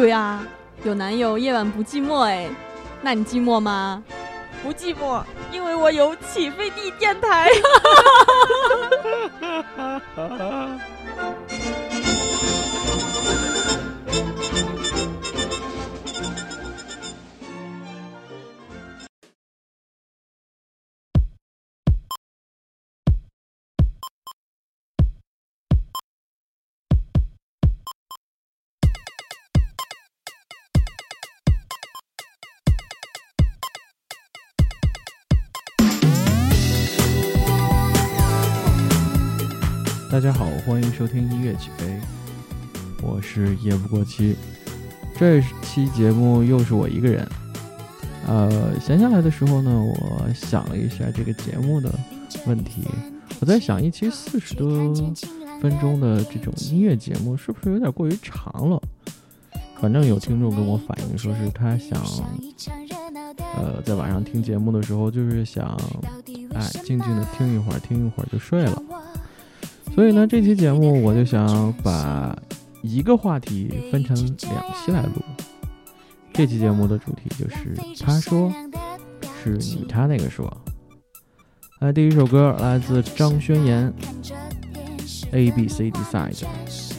对啊，有男友夜晚不寂寞哎，那你寂寞吗？不寂寞，因为我有起飞地电台。大家好，欢迎收听音乐起飞，我是夜不过期。这期节目又是我一个人。呃，闲下来的时候呢，我想了一下这个节目的问题，我在想，一期四十多分钟的这种音乐节目是不是有点过于长了？反正有听众跟我反映说是他想，呃，在晚上听节目的时候就是想，哎，静静的听一会儿，听一会儿就睡了。所以呢，这期节目我就想把一个话题分成两期来录。这期节目的主题就是他说是你他那个说。来，第一首歌来自张轩言，A B C D side，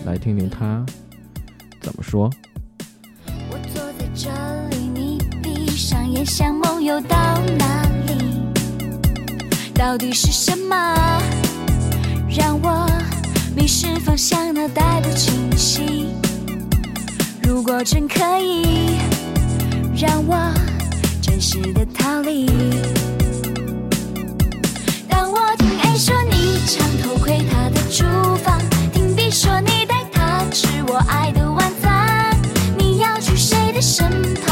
来听听他怎么说。我坐在这里，你闭上眼，想梦游到哪里？到底是什么？让我迷失方向，脑袋不清晰。如果真可以，让我真实的逃离。当我听 A 说你常偷窥他的厨房，听 B 说你带他吃我爱的晚餐，你要去谁的身旁？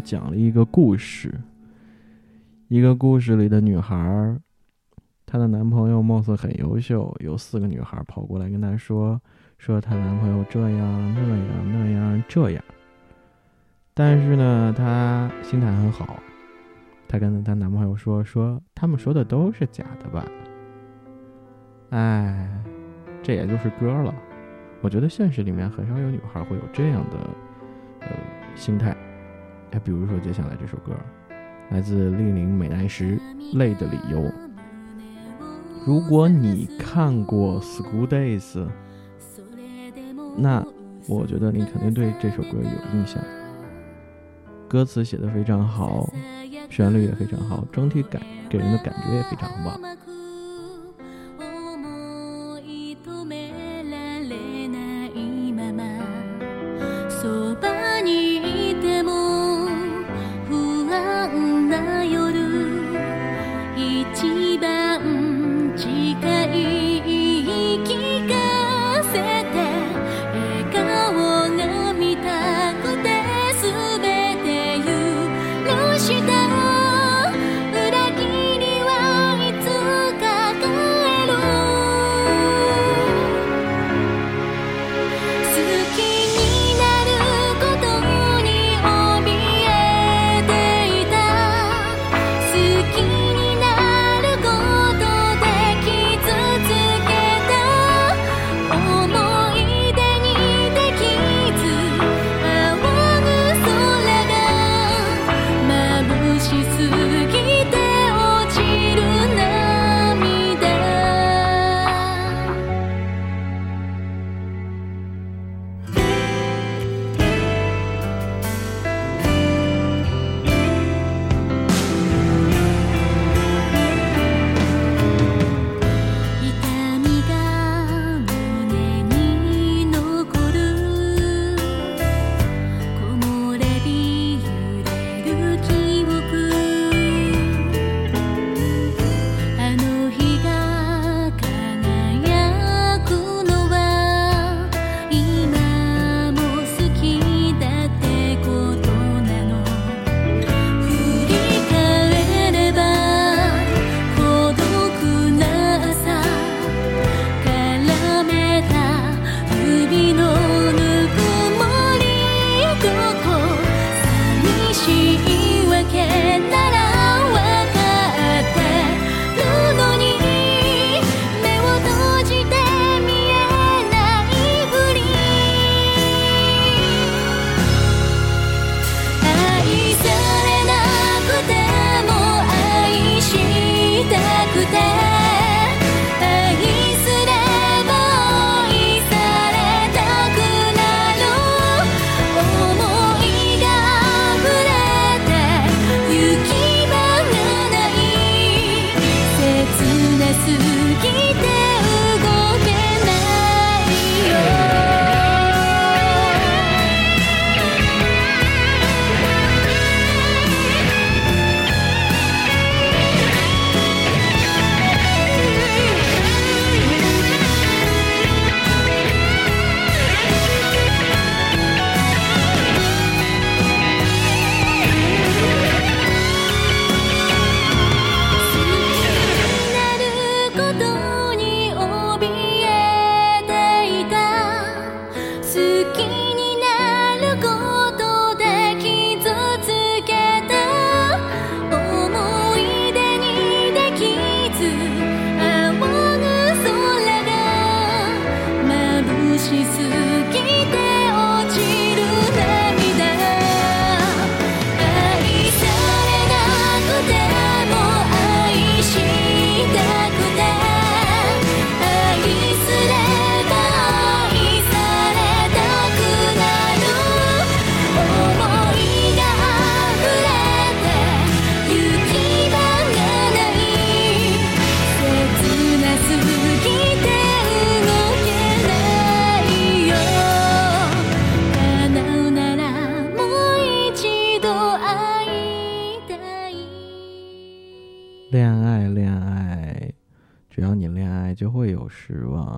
讲了一个故事，一个故事里的女孩，她的男朋友貌似很优秀，有四个女孩跑过来跟她说，说她男朋友这样那样那样这样，但是呢，她心态很好，她跟她男朋友说，说他们说的都是假的吧，哎，这也就是歌了。我觉得现实里面很少有女孩会有这样的，呃。心态，哎，比如说接下来这首歌，来自丽玲美奈实《累的理由》。如果你看过《School Days》，那我觉得你肯定对这首歌有印象。歌词写的非常好，旋律也非常好，整体感给人的感觉也非常棒。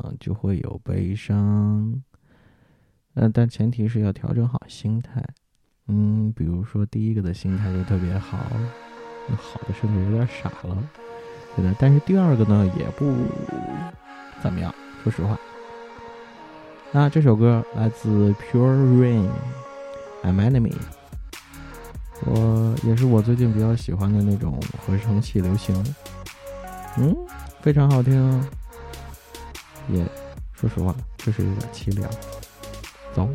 失望，就会有悲伤。呃，但前提是要调整好心态。嗯，比如说第一个的心态就特别好，好的甚至有点傻了，对的。但是第二个呢，也不怎么样，说实话。那这首歌来自 Pure Rain，I'm Enemy。我也是我最近比较喜欢的那种合成器流行，嗯，非常好听，也说实话，确实有点凄凉。走，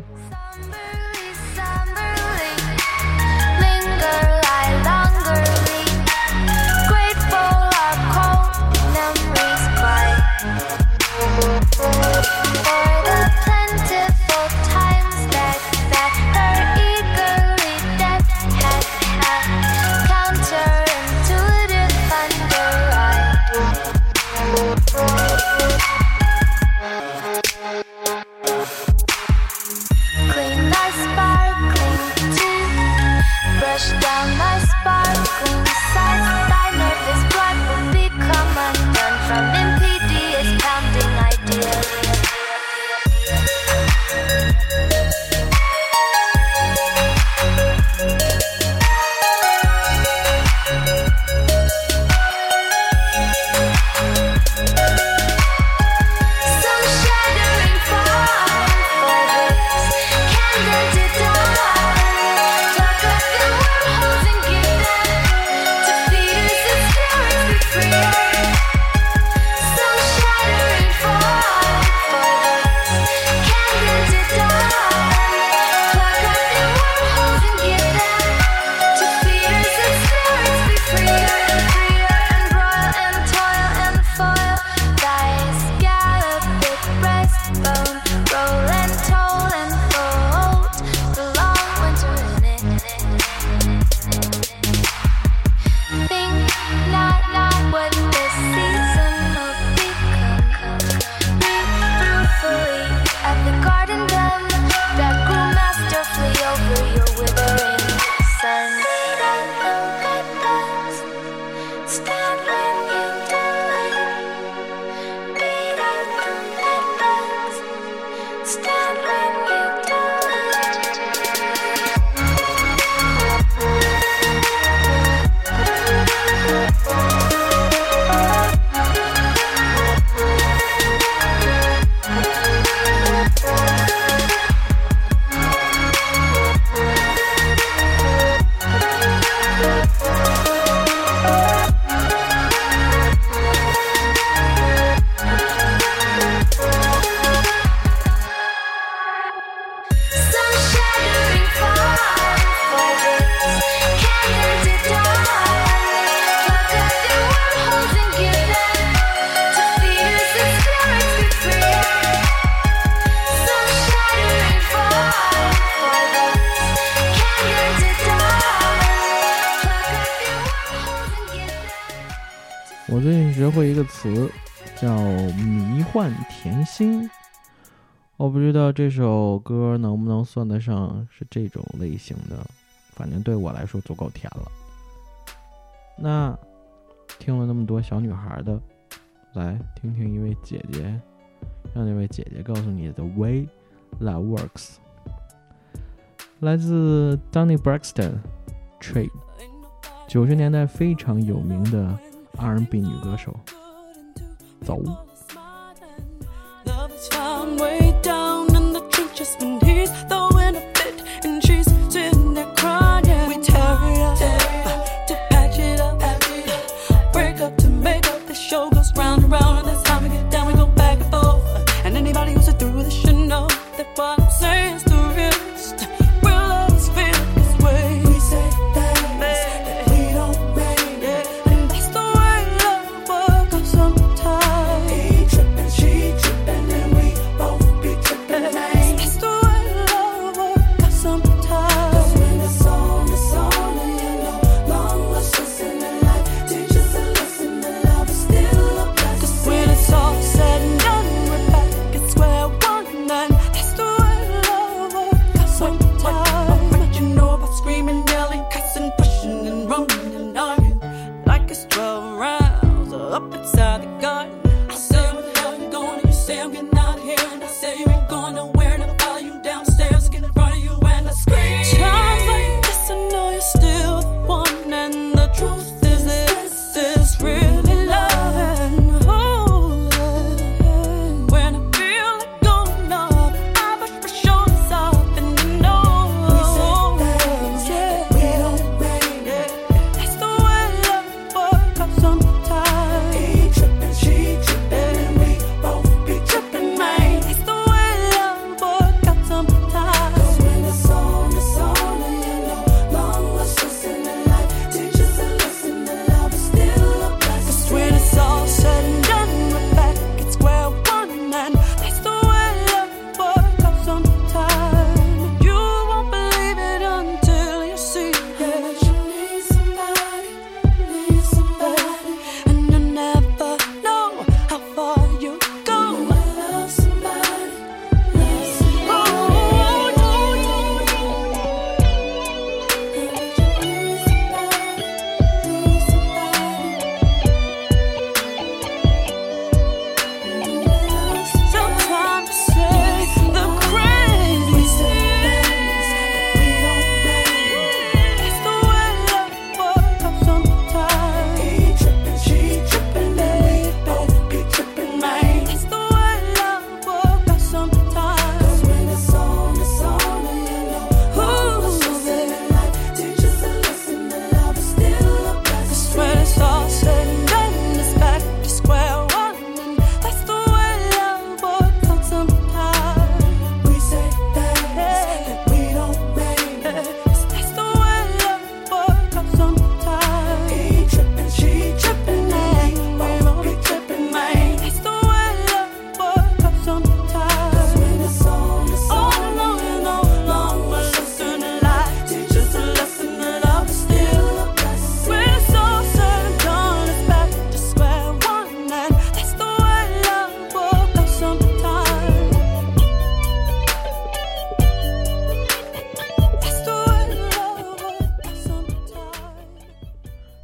个词，叫迷幻甜心。我不知道这首歌能不能算得上是这种类型的，反正对我来说足够甜了。那听了那么多小女孩的，来听听一位姐姐，让那位姐姐告诉你 The way that works。来自 Donny Braxton，Trade，九十年代非常有名的 R&B 女歌手。走。Love is found way down in the trenches up inside the garden.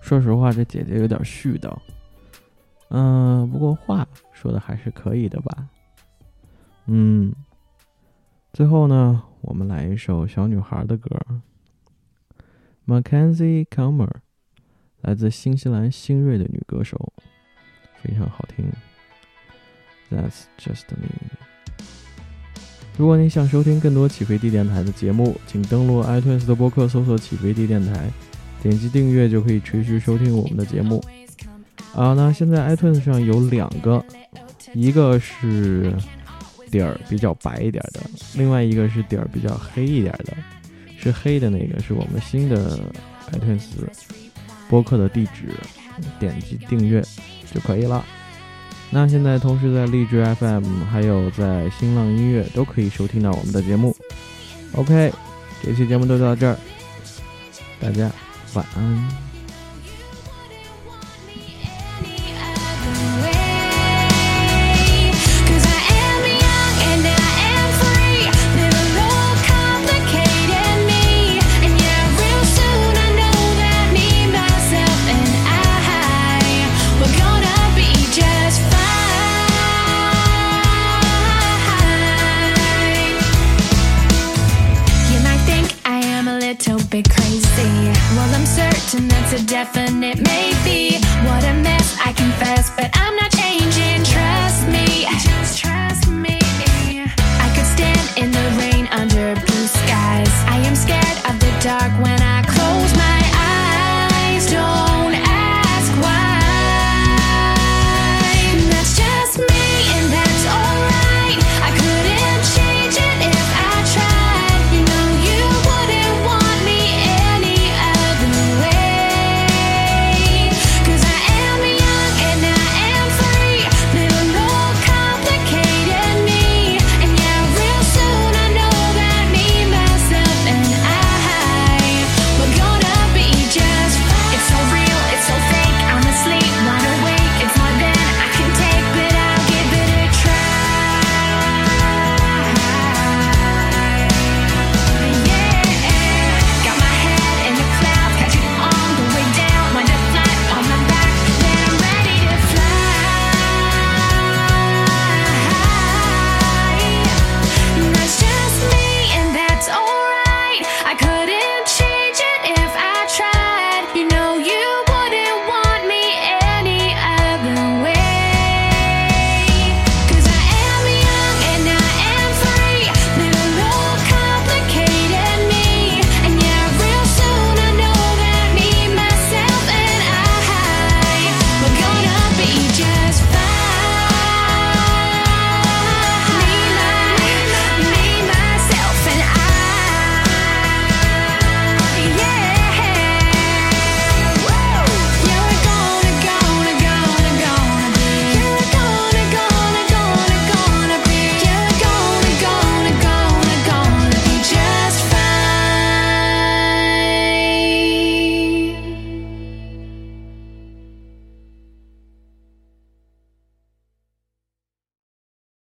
说实话，这姐姐有点絮叨。嗯，不过话说的还是可以的吧。嗯，最后呢，我们来一首小女孩的歌，Mackenzie Comer，来自新西兰新锐的女歌手，非常好听。That's just me。如果你想收听更多起飞地电台的节目，请登录 iTunes 的播客搜索“起飞地电台”，点击订阅就可以持续收听我们的节目。啊，那现在 iTunes 上有两个，一个是底儿比较白一点的，另外一个是底儿比较黑一点的。是黑的那个是我们新的 iTunes 播客的地址，点击订阅就可以了。那现在同时在荔枝 FM 还有在新浪音乐都可以收听到我们的节目。OK，这期节目就到这儿，大家晚安。